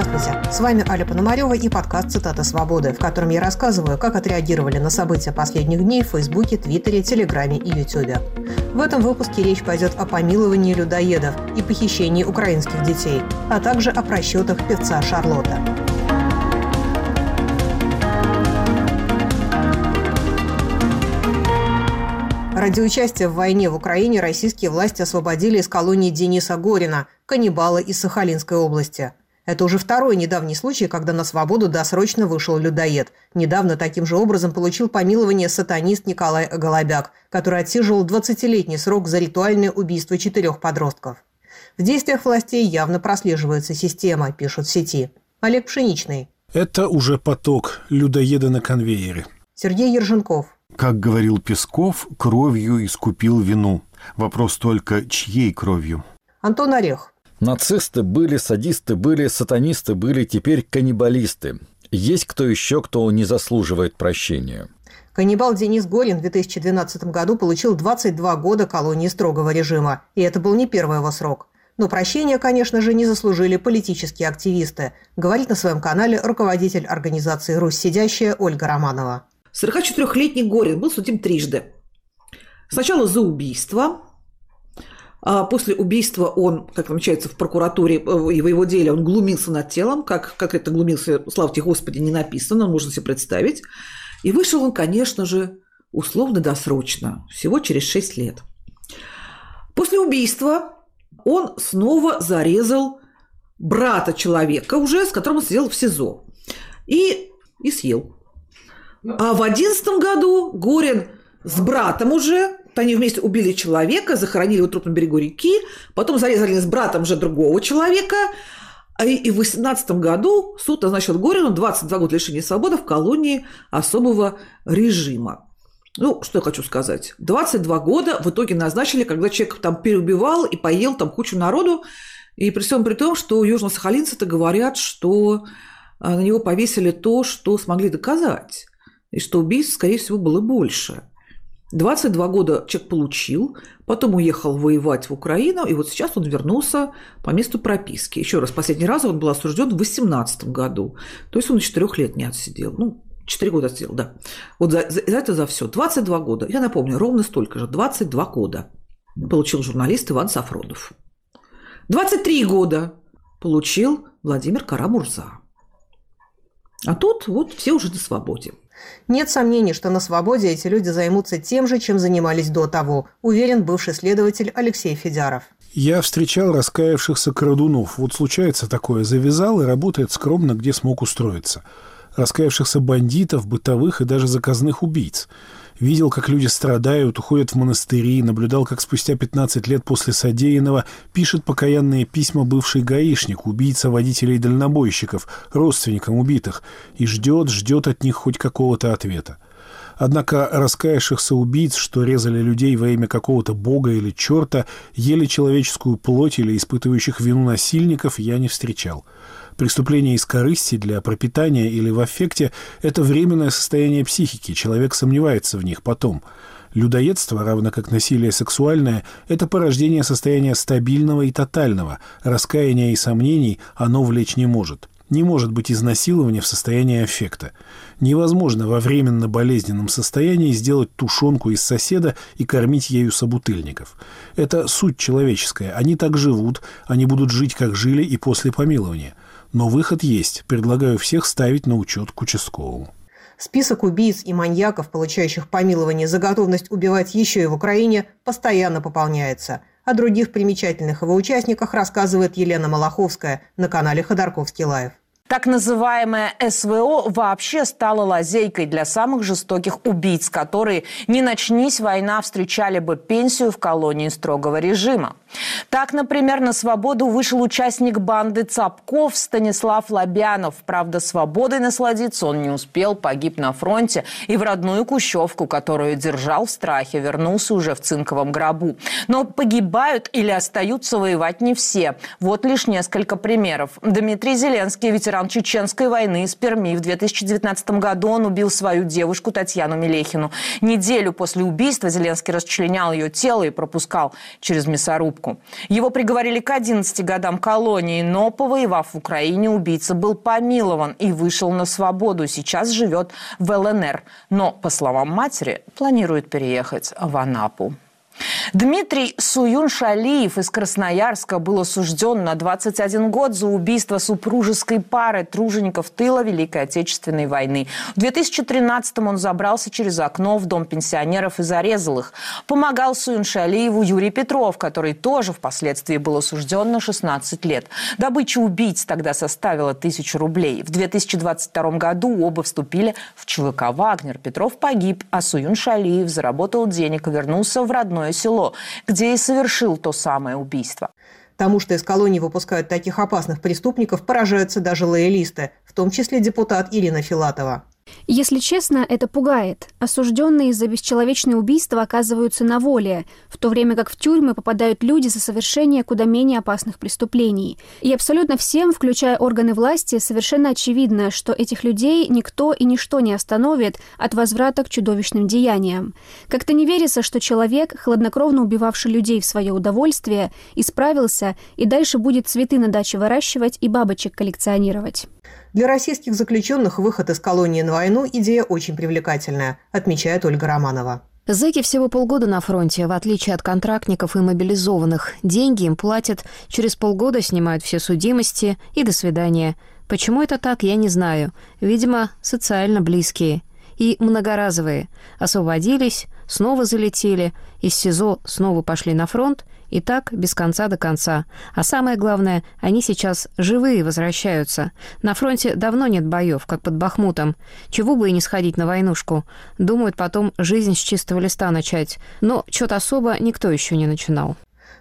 Здравствуйте, с вами Аля Пономарева и подкаст «Цитата свободы», в котором я рассказываю, как отреагировали на события последних дней в Фейсбуке, Твиттере, Телеграме и Ютубе. В этом выпуске речь пойдет о помиловании людоедов и похищении украинских детей, а также о просчетах певца Шарлотта. Ради участия в войне в Украине российские власти освободили из колонии Дениса Горина, каннибала из Сахалинской области. Это уже второй недавний случай, когда на свободу досрочно вышел людоед. Недавно таким же образом получил помилование сатанист Николай Голобяк, который отсиживал 20-летний срок за ритуальное убийство четырех подростков. В действиях властей явно прослеживается система, пишут в сети. Олег Пшеничный. Это уже поток людоеда на конвейере. Сергей Ерженков. Как говорил Песков, кровью искупил вину. Вопрос только, чьей кровью? Антон Орех. Нацисты были, садисты были, сатанисты были, теперь каннибалисты. Есть кто еще, кто не заслуживает прощения. Каннибал Денис Горин в 2012 году получил 22 года колонии строгого режима. И это был не первый его срок. Но прощения, конечно же, не заслужили политические активисты, говорит на своем канале руководитель организации «Русь сидящая» Ольга Романова. 44-летний Горин был судим трижды. Сначала за убийство. А после убийства он, как намечается в прокуратуре э, и в его деле, он глумился над телом. Как, как это глумился, слава тебе Господи, не написано, можно себе представить. И вышел он, конечно же, условно-досрочно, всего через 6 лет. После убийства он снова зарезал брата человека уже, с которым он сидел в СИЗО. И, и съел. А в одиннадцатом году Горин с братом уже, они вместе убили человека, захоронили его труп на берегу реки, потом зарезали с братом уже другого человека, а и в 18 году суд назначил Горину 22 года лишения свободы в колонии особого режима. Ну, что я хочу сказать. 22 года в итоге назначили, когда человек там переубивал и поел там кучу народу. И при всем при том, что южно-сахалинцы-то говорят, что а, на него повесили то, что смогли доказать и что убийств, скорее всего, было больше. 22 года человек получил, потом уехал воевать в Украину, и вот сейчас он вернулся по месту прописки. Еще раз, последний раз он был осужден в 18 году. То есть он 4 лет не отсидел. Ну, 4 года отсидел, да. Вот за, за, за это за все. 22 года. Я напомню, ровно столько же. 22 года получил журналист Иван Сафронов. 23 года получил Владимир Карамурза. А тут вот все уже на свободе. Нет сомнений, что на свободе эти люди займутся тем же, чем занимались до того, уверен бывший следователь Алексей Федяров. Я встречал раскаявшихся крадунов. Вот случается такое. Завязал и работает скромно, где смог устроиться. Раскаявшихся бандитов, бытовых и даже заказных убийц – Видел, как люди страдают, уходят в монастыри, наблюдал, как спустя 15 лет после содеянного пишет покаянные письма бывший гаишник, убийца водителей-дальнобойщиков, родственникам убитых, и ждет, ждет от них хоть какого-то ответа. Однако раскаявшихся убийц, что резали людей во имя какого-то бога или черта, ели человеческую плоть или испытывающих вину насильников, я не встречал – Преступление из корысти для пропитания или в аффекте – это временное состояние психики, человек сомневается в них потом. Людоедство, равно как насилие сексуальное, это порождение состояния стабильного и тотального, раскаяния и сомнений оно влечь не может. Не может быть изнасилования в состоянии аффекта. Невозможно во временно болезненном состоянии сделать тушенку из соседа и кормить ею собутыльников. Это суть человеческая. Они так живут, они будут жить, как жили и после помилования – но выход есть. Предлагаю всех ставить на учет к участковому. Список убийц и маньяков, получающих помилование за готовность убивать еще и в Украине, постоянно пополняется. О других примечательных его участниках рассказывает Елена Малаховская на канале Ходорковский LIVE. Так называемое СВО вообще стало лазейкой для самых жестоких убийц, которые, не начнись война, встречали бы пенсию в колонии строгого режима. Так, например, на свободу вышел участник банды Цапков Станислав Лобянов. Правда, свободой насладиться он не успел, погиб на фронте и в родную Кущевку, которую держал в страхе, вернулся уже в цинковом гробу. Но погибают или остаются воевать не все. Вот лишь несколько примеров. Дмитрий Зеленский, ветеран ветеран Чеченской войны из Перми. В 2019 году он убил свою девушку Татьяну Мелехину. Неделю после убийства Зеленский расчленял ее тело и пропускал через мясорубку. Его приговорили к 11 годам колонии, но, повоевав в Украине, убийца был помилован и вышел на свободу. Сейчас живет в ЛНР. Но, по словам матери, планирует переехать в Анапу. Дмитрий Суюн-Шалиев из Красноярска был осужден на 21 год за убийство супружеской пары тружеников тыла Великой Отечественной войны. В 2013-м он забрался через окно в дом пенсионеров и зарезал их. Помогал Суюн-Шалиеву Юрий Петров, который тоже впоследствии был осужден на 16 лет. Добыча убийц тогда составила тысячу рублей. В 2022 году оба вступили в ЧВК «Вагнер». Петров погиб, а Суюн-Шалиев заработал денег и вернулся в родное родное село, где и совершил то самое убийство. Тому, что из колонии выпускают таких опасных преступников, поражаются даже лоялисты, в том числе депутат Ирина Филатова. Если честно, это пугает. Осужденные за бесчеловечное убийство оказываются на воле, в то время как в тюрьмы попадают люди за совершение куда менее опасных преступлений. И абсолютно всем, включая органы власти, совершенно очевидно, что этих людей никто и ничто не остановит от возврата к чудовищным деяниям. Как-то не верится, что человек, хладнокровно убивавший людей в свое удовольствие, исправился и дальше будет цветы на даче выращивать и бабочек коллекционировать. Для российских заключенных выход из колонии на войну – идея очень привлекательная, отмечает Ольга Романова. Зэки всего полгода на фронте, в отличие от контрактников и мобилизованных. Деньги им платят, через полгода снимают все судимости и до свидания. Почему это так, я не знаю. Видимо, социально близкие. И многоразовые. Освободились, снова залетели, из СИЗО снова пошли на фронт – и так без конца до конца. А самое главное, они сейчас живые возвращаются. На фронте давно нет боев, как под Бахмутом. Чего бы и не сходить на войнушку. Думают потом жизнь с чистого листа начать. Но что-то особо никто еще не начинал.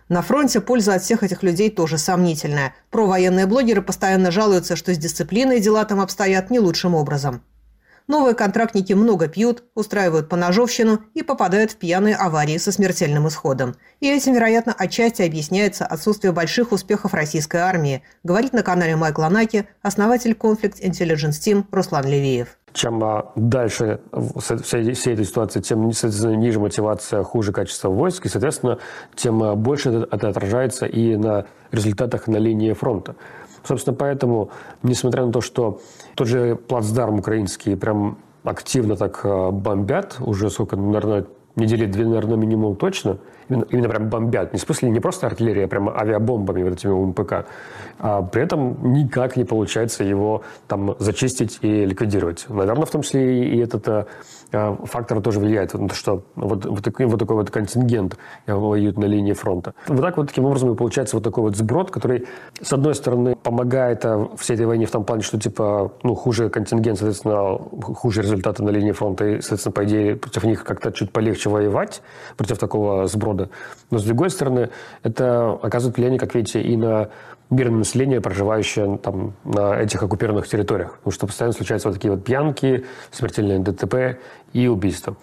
На фронте польза от всех этих людей тоже сомнительная. Провоенные блогеры постоянно жалуются, что с дисциплиной дела там обстоят не лучшим образом. Новые контрактники много пьют, устраивают поножовщину и попадают в пьяные аварии со смертельным исходом. И этим, вероятно, отчасти объясняется отсутствие больших успехов российской армии, говорит на канале Майкла Наки основатель Conflict Intelligence Team Руслан Левиев чем а, дальше всей, всей этой ситуации, тем ниже мотивация, хуже качество войск, и, соответственно, тем а, больше это отражается и на результатах на линии фронта. Собственно, поэтому, несмотря на то, что тот же плацдарм украинский прям активно так э, бомбят, уже сколько, наверное, недели две, наверное, минимум точно, именно, именно прям бомбят. Не в смысле не просто артиллерия, а прямо авиабомбами вот этими МПК. А при этом никак не получается его там зачистить и ликвидировать. Наверное, в том числе и этот э, фактор тоже влияет то, что вот, вот, такой, вот такой вот контингент воюет на линии фронта. Вот так вот таким образом и получается вот такой вот сброд, который, с одной стороны, помогает э, всей этой войне в том плане, что типа, ну, хуже контингент, соответственно, хуже результаты на линии фронта, и, соответственно, по идее, против них как-то чуть полегче воевать, против такого сброда. Но, с другой стороны, это оказывает влияние, как видите, и на мирное население, проживающее там, на этих оккупированных территориях. Потому что постоянно случаются вот такие вот пьянки, смертельные ДТП и убийства.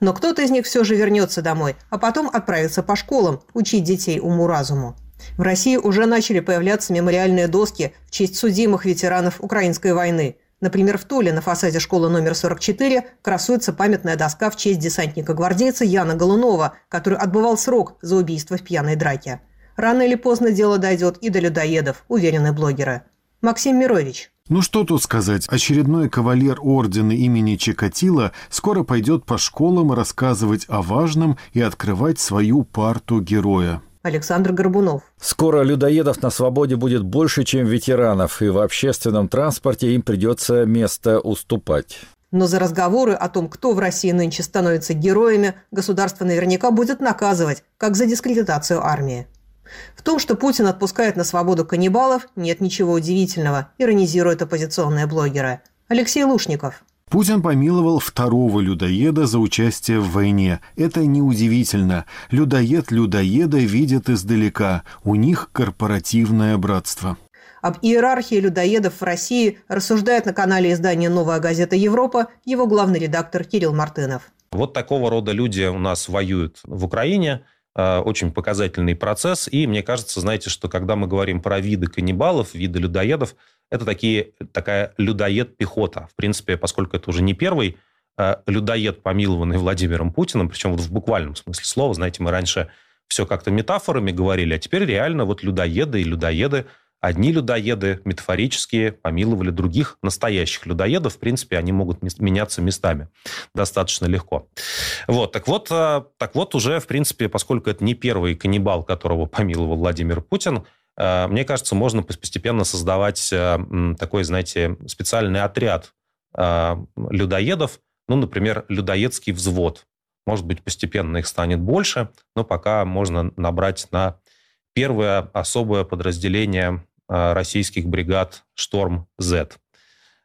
Но кто-то из них все же вернется домой, а потом отправится по школам учить детей уму-разуму. В России уже начали появляться мемориальные доски в честь судимых ветеранов украинской войны. Например, в Туле на фасаде школы номер 44 красуется памятная доска в честь десантника-гвардейца Яна Голунова, который отбывал срок за убийство в пьяной драке. Рано или поздно дело дойдет и до людоедов, уверены блогеры. Максим Мирович. Ну что тут сказать, очередной кавалер ордена имени Чикатило скоро пойдет по школам рассказывать о важном и открывать свою парту героя. Александр Горбунов. Скоро людоедов на свободе будет больше, чем ветеранов, и в общественном транспорте им придется место уступать. Но за разговоры о том, кто в России нынче становится героями, государство наверняка будет наказывать, как за дискредитацию армии. В том, что Путин отпускает на свободу каннибалов, нет ничего удивительного, иронизируют оппозиционные блогеры. Алексей Лушников. Путин помиловал второго людоеда за участие в войне. Это неудивительно. Людоед людоеда видят издалека. У них корпоративное братство. Об иерархии людоедов в России рассуждает на канале издания «Новая газета Европа» его главный редактор Кирилл Мартынов. Вот такого рода люди у нас воюют в Украине – очень показательный процесс. И мне кажется, знаете, что когда мы говорим про виды каннибалов, виды людоедов, это такие, такая людоед-пехота. В принципе, поскольку это уже не первый людоед, помилованный Владимиром Путиным, причем вот в буквальном смысле слова, знаете, мы раньше все как-то метафорами говорили, а теперь реально вот людоеды и людоеды Одни людоеды метафорические помиловали других настоящих людоедов. В принципе, они могут меняться местами достаточно легко. Вот, так вот, э, так вот уже, в принципе, поскольку это не первый каннибал, которого помиловал Владимир Путин, э, мне кажется, можно постепенно создавать э, такой, знаете, специальный отряд людоедов, ну, например, людоедский взвод. Может быть, постепенно их станет больше, но пока можно набрать на первое особое подразделение российских бригад «Шторм-З».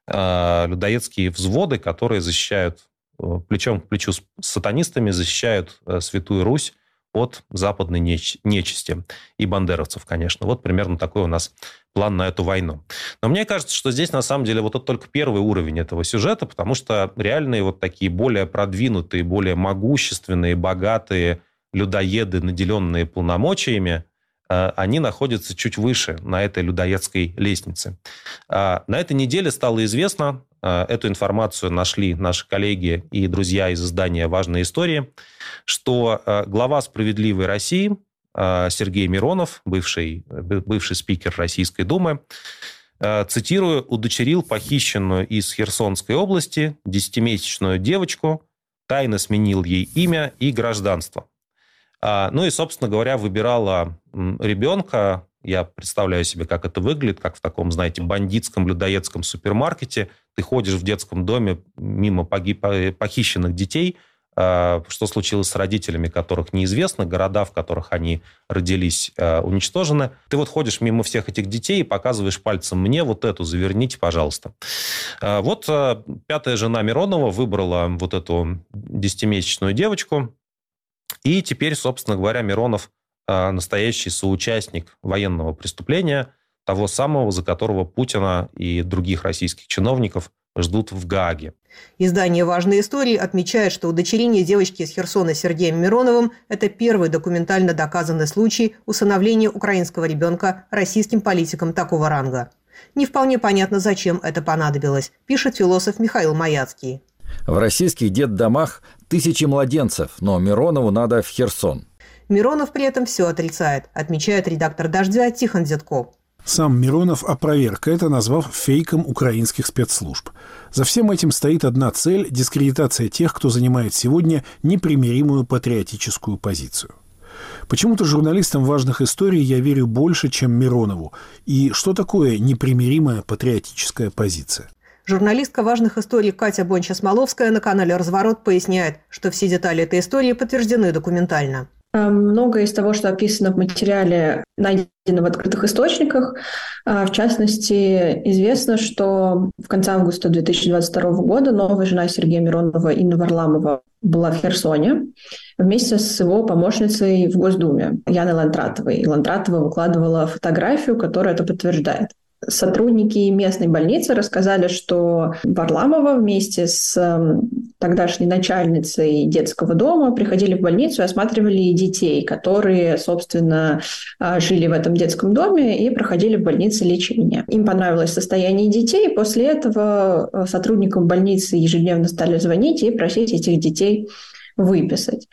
Э, людоедские взводы, которые защищают э, плечом к плечу с сатанистами, защищают Святую Русь от западной нечисти и бандеровцев, конечно. Вот примерно такой у нас план на эту войну. Но мне кажется, что здесь на самом деле вот это только первый уровень этого сюжета, потому что реальные вот такие более продвинутые, более могущественные, богатые людоеды, наделенные полномочиями, Э, они находятся чуть выше на этой людоедской лестнице. А, на этой неделе стало известно, э, эту информацию нашли наши коллеги и друзья из издания «Важные истории», что э, глава «Справедливой России» Сергей Миронов, бывший, бывший спикер Российской Думы, цитирую, удочерил похищенную из Херсонской области десятимесячную девочку, тайно сменил ей имя и гражданство. А, ну и, собственно говоря, выбирала ребенка. Я представляю себе, как это выглядит, как в таком, знаете, бандитском, людоедском супермаркете. Ты ходишь в детском доме мимо погиб... похищенных детей, а, что случилось с родителями, которых неизвестно, города, в которых они родились, а, уничтожены. Ты вот ходишь мимо всех этих детей и показываешь пальцем мне вот эту, заверните, пожалуйста. Вот пятая жена Миронова выбрала вот эту десятимесячную девочку, и теперь, собственно говоря, Миронов а, настоящий соучастник военного преступления, того самого, за которого Путина и других российских чиновников ждут в Гааге. Издание «Важные истории» отмечает, что удочерение девочки из Херсона Сергеем Мироновым – это первый документально доказанный случай усыновления украинского ребенка российским политиком такого ранга. Не вполне понятно, зачем это понадобилось, пишет философ Михаил Маяцкий. В российских детдомах тысячи младенцев, но Миронову надо в Херсон. Миронов при этом все отрицает, отмечает редактор «Дождя» Тихон Дедков. Сам Миронов опроверг это, назвав фейком украинских спецслужб. За всем этим стоит одна цель – дискредитация тех, кто занимает сегодня непримиримую патриотическую позицию. Почему-то журналистам важных историй я верю больше, чем Миронову. И что такое непримиримая патриотическая позиция? Журналистка важных историй Катя Бонча-Смоловская на канале «Разворот» поясняет, что все детали этой истории подтверждены документально. Э, многое из того, что описано в материале, найдено в открытых источниках. Э, в частности, известно, что в конце августа 2022 года новая жена Сергея Миронова Инна Варламова была в Херсоне вместе с его помощницей в Госдуме Яной Лантратовой. И Лантратова выкладывала фотографию, которая это подтверждает. Сотрудники местной больницы рассказали, что Варламова вместе с эм, тогдашней начальницей детского дома приходили в больницу и осматривали детей, которые, собственно, а, жили в этом детском доме и проходили в больнице лечение. Им понравилось состояние детей, и после этого э, сотрудникам больницы ежедневно стали звонить и просить этих детей выписать.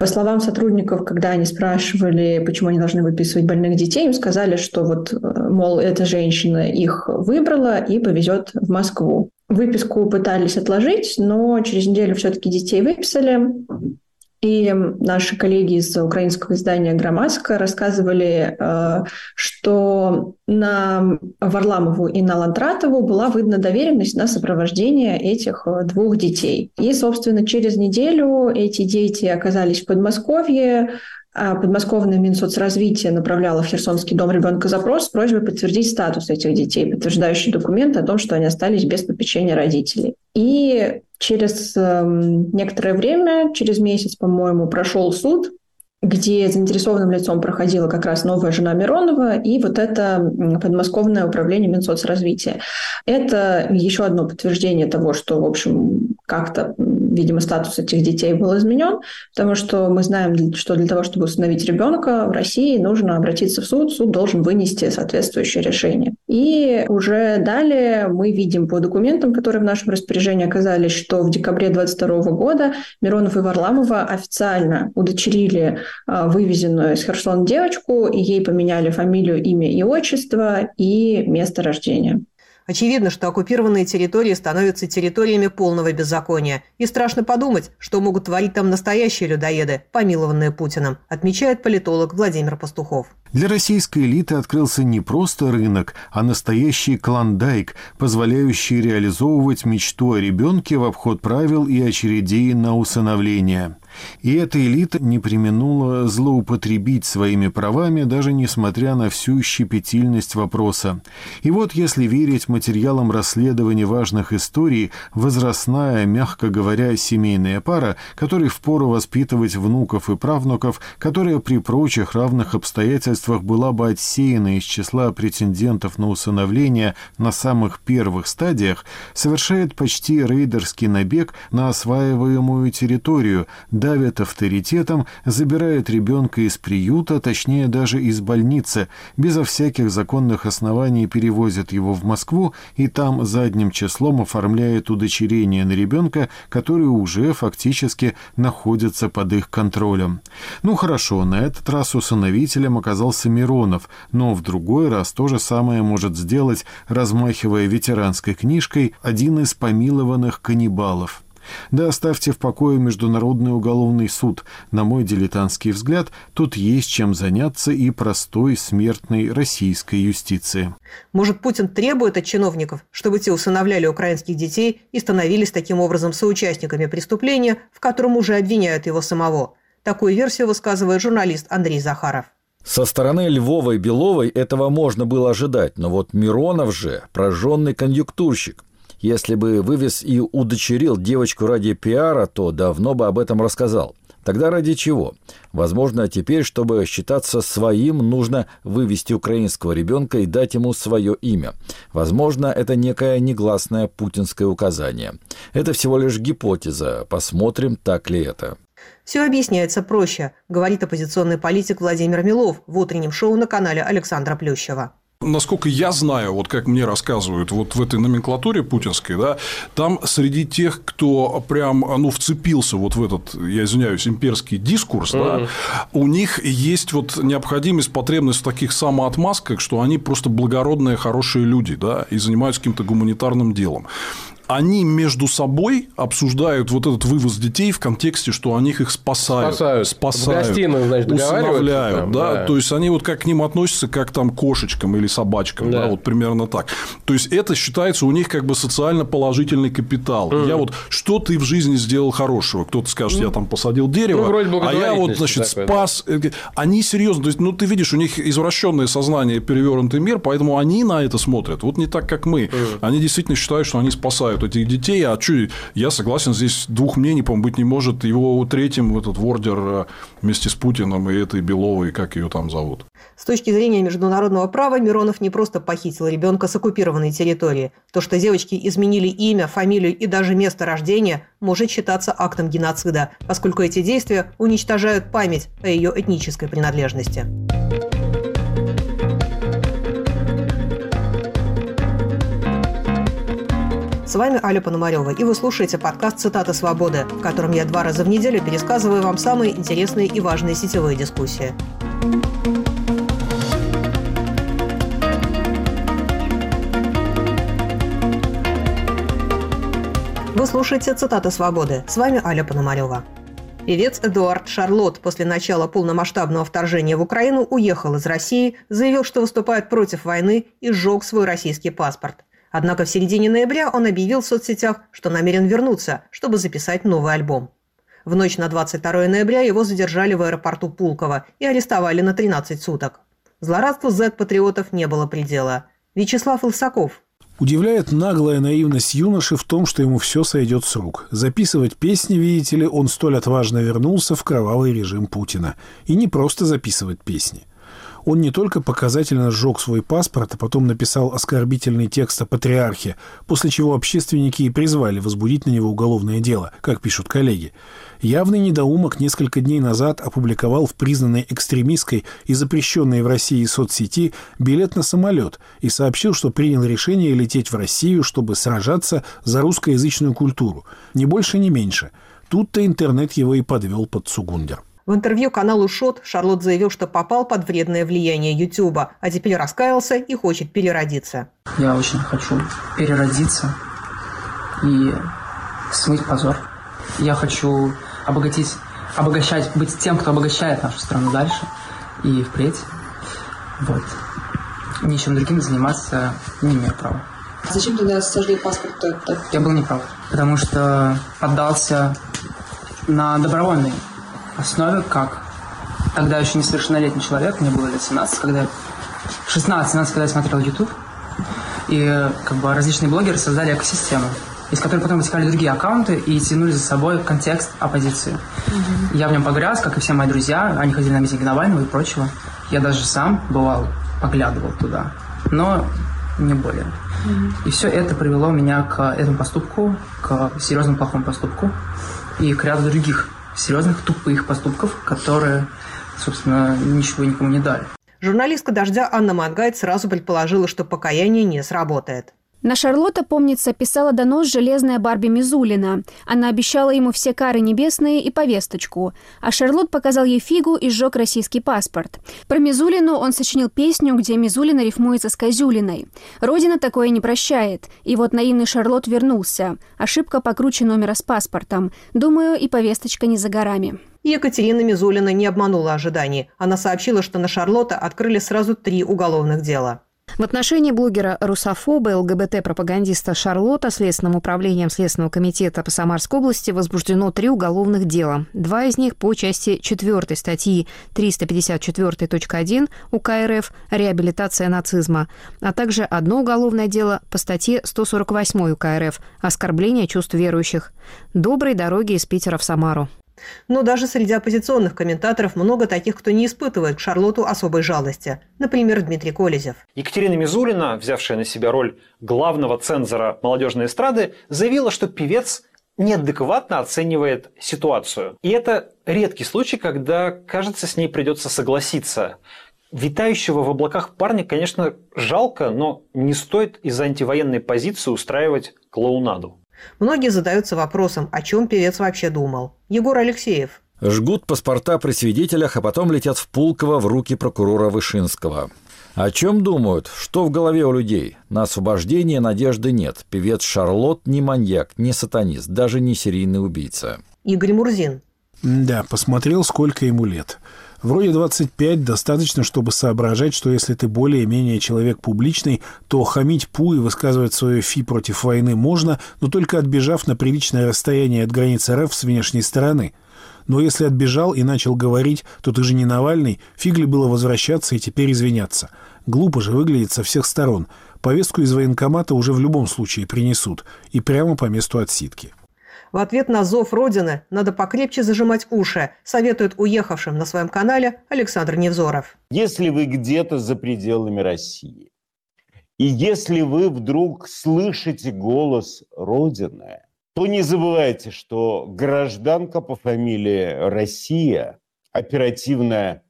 По словам сотрудников, когда они спрашивали, почему они должны выписывать больных детей, им сказали, что вот, э, мол, эта женщина их выбрала и повезет в Москву. Выписку пытались отложить, но через неделю все-таки детей выписали. И наши коллеги из украинского издания «Громадска» рассказывали, э, что на Варламову и на Лантратову была выдана доверенность на сопровождение этих э, двух детей. И, собственно, через неделю эти дети оказались в Подмосковье, подмосковное Минсоцразвитие направляло в Херсонский дом ребенка запрос с просьбой подтвердить статус этих детей, подтверждающий документ о том, что они остались без попечения родителей. И через э, некоторое время, через месяц, по-моему, прошел суд, где заинтересованным лицом проходила как раз новая жена Миронова и вот это подмосковное управление Минсоцразвития. Это еще одно подтверждение того, что, в общем, как-то, видимо, статус этих детей был изменен, потому что мы знаем, что для того, чтобы установить ребенка в России, нужно обратиться в суд, суд должен вынести соответствующее решение. И уже далее мы видим по документам, которые в нашем распоряжении оказались, что в декабре 2022 года Миронов и Варламова официально удочерили вывезенную из Херсона девочку, и ей поменяли фамилию, имя и отчество и место рождения. Очевидно, что оккупированные территории становятся территориями полного беззакония. И страшно подумать, что могут творить там настоящие людоеды, помилованные Путиным, отмечает политолог Владимир Пастухов. Для российской элиты открылся не просто рынок, а настоящий клондайк, позволяющий реализовывать мечту о ребенке в обход правил и очередей на усыновление. И эта элита не применула злоупотребить своими правами, даже несмотря на всю щепетильность вопроса. И вот, если верить материалам расследования важных историй, возрастная, мягко говоря, семейная пара, которой впору воспитывать внуков и правнуков, которая при прочих равных обстоятельствах была бы отсеяна из числа претендентов на усыновление на самых первых стадиях, совершает почти рейдерский набег на осваиваемую территорию – давят авторитетом, забирают ребенка из приюта, точнее даже из больницы, безо всяких законных оснований перевозят его в Москву и там задним числом оформляют удочерение на ребенка, который уже фактически находится под их контролем. Ну хорошо, на этот раз усыновителем оказался Миронов, но в другой раз то же самое может сделать, размахивая ветеранской книжкой, один из помилованных каннибалов. Да оставьте в покое Международный уголовный суд. На мой дилетантский взгляд, тут есть чем заняться и простой смертной российской юстиции. Может, Путин требует от чиновников, чтобы те усыновляли украинских детей и становились таким образом соучастниками преступления, в котором уже обвиняют его самого? Такую версию высказывает журналист Андрей Захаров. Со стороны Львовой Беловой этого можно было ожидать, но вот Миронов же прожженный конъюнктурщик – если бы вывез и удочерил девочку ради пиара, то давно бы об этом рассказал. Тогда ради чего? Возможно, теперь, чтобы считаться своим, нужно вывести украинского ребенка и дать ему свое имя. Возможно, это некое негласное путинское указание. Это всего лишь гипотеза. Посмотрим, так ли это. Все объясняется проще, говорит оппозиционный политик Владимир Милов в утреннем шоу на канале Александра Плющева. Насколько я знаю, вот как мне рассказывают, вот в этой номенклатуре путинской, да, там среди тех, кто прям, ну, вцепился вот в этот, я извиняюсь, имперский дискурс, mm-hmm. да, у них есть вот необходимость, потребность в таких самоотмазках, что они просто благородные, хорошие люди, да, и занимаются каким-то гуманитарным делом они между собой обсуждают вот этот вывоз детей в контексте, что они их спасают. Спасают. спасают в гостиную, значит, усыновляют. Там, да, да. То есть, они вот как к ним относятся, как там кошечкам или собачкам. Да. да, вот примерно так. То есть, это считается у них как бы социально положительный капитал. Mm. Я вот, что ты в жизни сделал хорошего? Кто-то скажет, я там посадил дерево, ну, а я вот, значит, такой, спас. Да. Они серьезно, то есть, ну, ты видишь, у них извращенное сознание, перевернутый мир, поэтому они на это смотрят. Вот не так, как мы. Mm. Они действительно считают, что они спасают вот этих детей. А что, я согласен, здесь двух мнений, по-моему, быть не может. Его третьим этот Вордер э, вместе с Путиным и этой Беловой, как ее там зовут. С точки зрения международного права, Миронов не просто похитил ребенка с оккупированной территории. То, что девочки изменили имя, фамилию и даже место рождения, может считаться актом геноцида, поскольку эти действия уничтожают память о ее этнической принадлежности. С вами Аля Пономарева, и вы слушаете подкаст «Цитаты свободы», в котором я два раза в неделю пересказываю вам самые интересные и важные сетевые дискуссии. Вы слушаете «Цитаты свободы». С вами Аля Пономарева. Певец Эдуард Шарлот после начала полномасштабного вторжения в Украину уехал из России, заявил, что выступает против войны и сжег свой российский паспорт – Однако в середине ноября он объявил в соцсетях, что намерен вернуться, чтобы записать новый альбом. В ночь на 22 ноября его задержали в аэропорту Пулково и арестовали на 13 суток. Злорадству Z-патриотов не было предела. Вячеслав Илсаков, Удивляет наглая наивность юноши в том, что ему все сойдет с рук. Записывать песни, видите ли, он столь отважно вернулся в кровавый режим Путина. И не просто записывать песни. Он не только показательно сжег свой паспорт, а потом написал оскорбительный текст о патриархе, после чего общественники и призвали возбудить на него уголовное дело, как пишут коллеги. Явный недоумок несколько дней назад опубликовал в признанной экстремистской и запрещенной в России соцсети билет на самолет и сообщил, что принял решение лететь в Россию, чтобы сражаться за русскоязычную культуру. Ни больше, ни меньше. Тут-то интернет его и подвел под Цугундер. В интервью каналу «Шот» Шарлот заявил, что попал под вредное влияние Ютуба, а теперь раскаялся и хочет переродиться. Я очень хочу переродиться и смыть позор. Я хочу обогатить, обогащать, быть тем, кто обогащает нашу страну дальше и впредь. Вот. Ничем другим заниматься не имею права. Зачем тогда сожгли паспорт? Я был неправ, потому что поддался на добровольный основе, как тогда еще несовершеннолетний человек, мне было лет 17, когда 16-17, когда я смотрел YouTube, и как бы различные блогеры создали экосистему, из которой потом вытекали другие аккаунты и тянули за собой контекст оппозиции. Mm-hmm. Я в нем погряз, как и все мои друзья, они ходили на митинги Навального и прочего. Я даже сам, бывал, поглядывал туда, но не более. Mm-hmm. И все это привело меня к этому поступку, к серьезному плохому поступку и к ряду других серьезных тупых поступков, которые, собственно, ничего никому не дали. Журналистка «Дождя» Анна Мангайт сразу предположила, что покаяние не сработает. На Шарлотта, помнится, писала донос железная Барби Мизулина. Она обещала ему все кары небесные и повесточку. А Шарлот показал ей фигу и сжег российский паспорт. Про Мизулину он сочинил песню, где Мизулина рифмуется с Козюлиной. Родина такое не прощает. И вот наивный Шарлот вернулся. Ошибка покруче номера с паспортом. Думаю, и повесточка не за горами. Екатерина Мизулина не обманула ожиданий. Она сообщила, что на Шарлотта открыли сразу три уголовных дела. В отношении блогера русофоба ЛГБТ-пропагандиста Шарлота Следственным управлением Следственного комитета по Самарской области возбуждено три уголовных дела. Два из них по части 4 статьи 354.1 УК РФ «Реабилитация нацизма», а также одно уголовное дело по статье 148 УК РФ «Оскорбление чувств верующих». Доброй дороги из Питера в Самару. Но даже среди оппозиционных комментаторов много таких, кто не испытывает к Шарлоту особой жалости. Например, Дмитрий Колезев. Екатерина Мизулина, взявшая на себя роль главного цензора молодежной эстрады, заявила, что певец неадекватно оценивает ситуацию. И это редкий случай, когда, кажется, с ней придется согласиться. Витающего в облаках парня, конечно, жалко, но не стоит из антивоенной позиции устраивать клоунаду. Многие задаются вопросом, о чем певец вообще думал. Егор Алексеев. Жгут паспорта при свидетелях, а потом летят в Пулково в руки прокурора Вышинского. О чем думают? Что в голове у людей? На освобождение надежды нет. Певец Шарлот не маньяк, не сатанист, даже не серийный убийца. Игорь Мурзин. Да, посмотрел, сколько ему лет. Вроде 25 достаточно, чтобы соображать, что если ты более-менее человек публичный, то хамить пу и высказывать свое фи против войны можно, но только отбежав на приличное расстояние от границы РФ с внешней стороны. Но если отбежал и начал говорить, то ты же не Навальный, фигли было возвращаться и теперь извиняться. Глупо же выглядит со всех сторон. Повестку из военкомата уже в любом случае принесут. И прямо по месту отсидки. В ответ на зов Родины надо покрепче зажимать уши, советует уехавшим на своем канале Александр Невзоров. Если вы где-то за пределами России, и если вы вдруг слышите голос Родины, то не забывайте, что гражданка по фамилии Россия, оперативное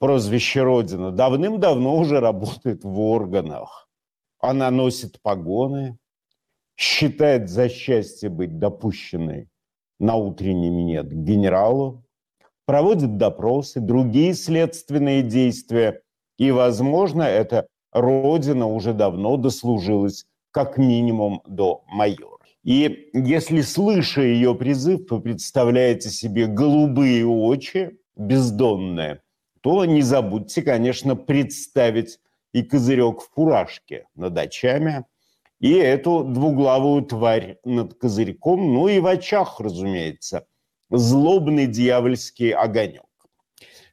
прозвище Родина, давным-давно уже работает в органах. Она носит погоны, считает за счастье быть допущенной на утренний минет к генералу, проводит допросы, другие следственные действия. И, возможно, эта родина уже давно дослужилась как минимум до майора. И если, слыша ее призыв, вы представляете себе голубые очи, бездонные, то не забудьте, конечно, представить и козырек в фуражке над очами – и эту двуглавую тварь над козырьком, ну и в очах, разумеется, злобный дьявольский огонек.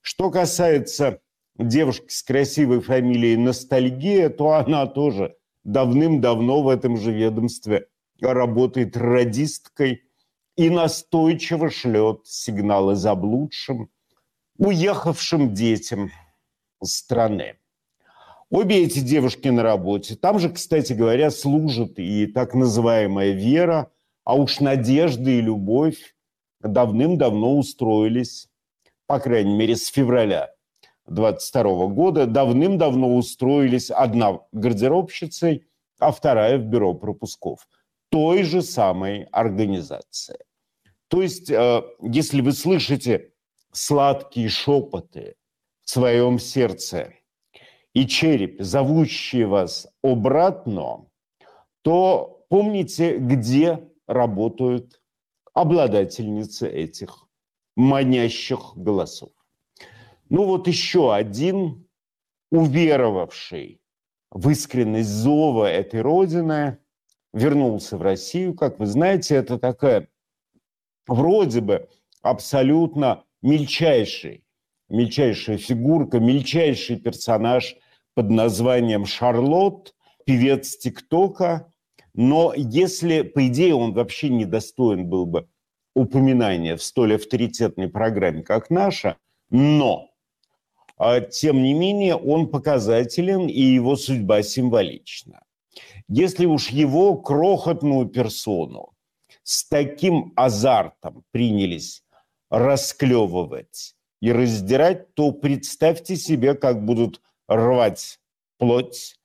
Что касается девушки с красивой фамилией Ностальгия, то она тоже давным-давно в этом же ведомстве работает радисткой и настойчиво шлет сигналы заблудшим, уехавшим детям страны. Обе эти девушки на работе. Там же, кстати говоря, служит и так называемая Вера, а уж Надежда и Любовь давным-давно устроились, по крайней мере, с февраля 22 года, давным-давно устроились одна гардеробщицей, а вторая в бюро пропусков той же самой организации. То есть, э, если вы слышите сладкие шепоты в своем сердце и черепе, зовущие вас обратно, то помните, где работают обладательницы этих манящих голосов. Ну вот еще один уверовавший в искренность зова этой Родины вернулся в Россию. Как вы знаете, это такая вроде бы абсолютно мельчайший, мельчайшая фигурка, мельчайший персонаж под названием Шарлотт, певец ТикТока. Но если, по идее, он вообще недостоин был бы упоминания в столь авторитетной программе, как наша, но, а, тем не менее, он показателен, и его судьба символична. Если уж его крохотную персону с таким азартом принялись расклевывать и раздирать, то представьте себе, как будут рвать плоть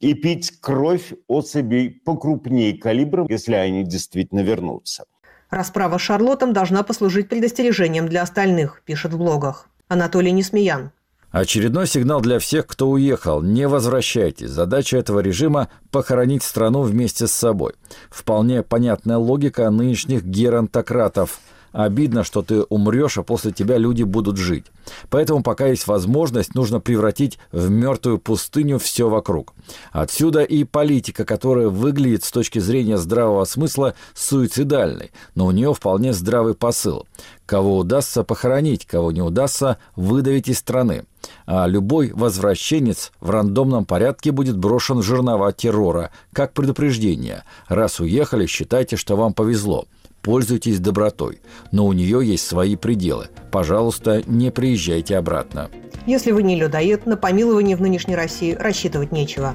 и пить кровь особей покрупнее калибром, если они действительно вернутся. Расправа с Шарлоттом должна послужить предостережением для остальных, пишет в блогах. Анатолий Несмеян. Очередной сигнал для всех, кто уехал. Не возвращайтесь. Задача этого режима – похоронить страну вместе с собой. Вполне понятная логика нынешних геронтократов – Обидно, что ты умрешь, а после тебя люди будут жить. Поэтому, пока есть возможность, нужно превратить в мертвую пустыню все вокруг. Отсюда и политика, которая выглядит с точки зрения здравого смысла суицидальной, но у нее вполне здравый посыл. Кого удастся похоронить, кого не удастся выдавить из страны. А любой возвращенец в рандомном порядке будет брошен в жернова террора, как предупреждение. Раз уехали, считайте, что вам повезло пользуйтесь добротой, но у нее есть свои пределы. Пожалуйста, не приезжайте обратно. Если вы не людоед, на помилование в нынешней России рассчитывать нечего.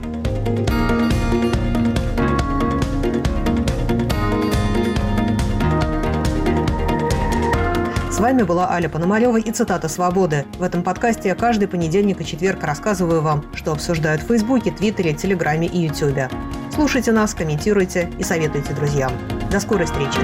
С вами была Аля Пономарева и цитата «Свободы». В этом подкасте я каждый понедельник и четверг рассказываю вам, что обсуждают в Фейсбуке, Твиттере, Телеграме и Ютубе. Слушайте нас, комментируйте и советуйте друзьям. До скорой встречи!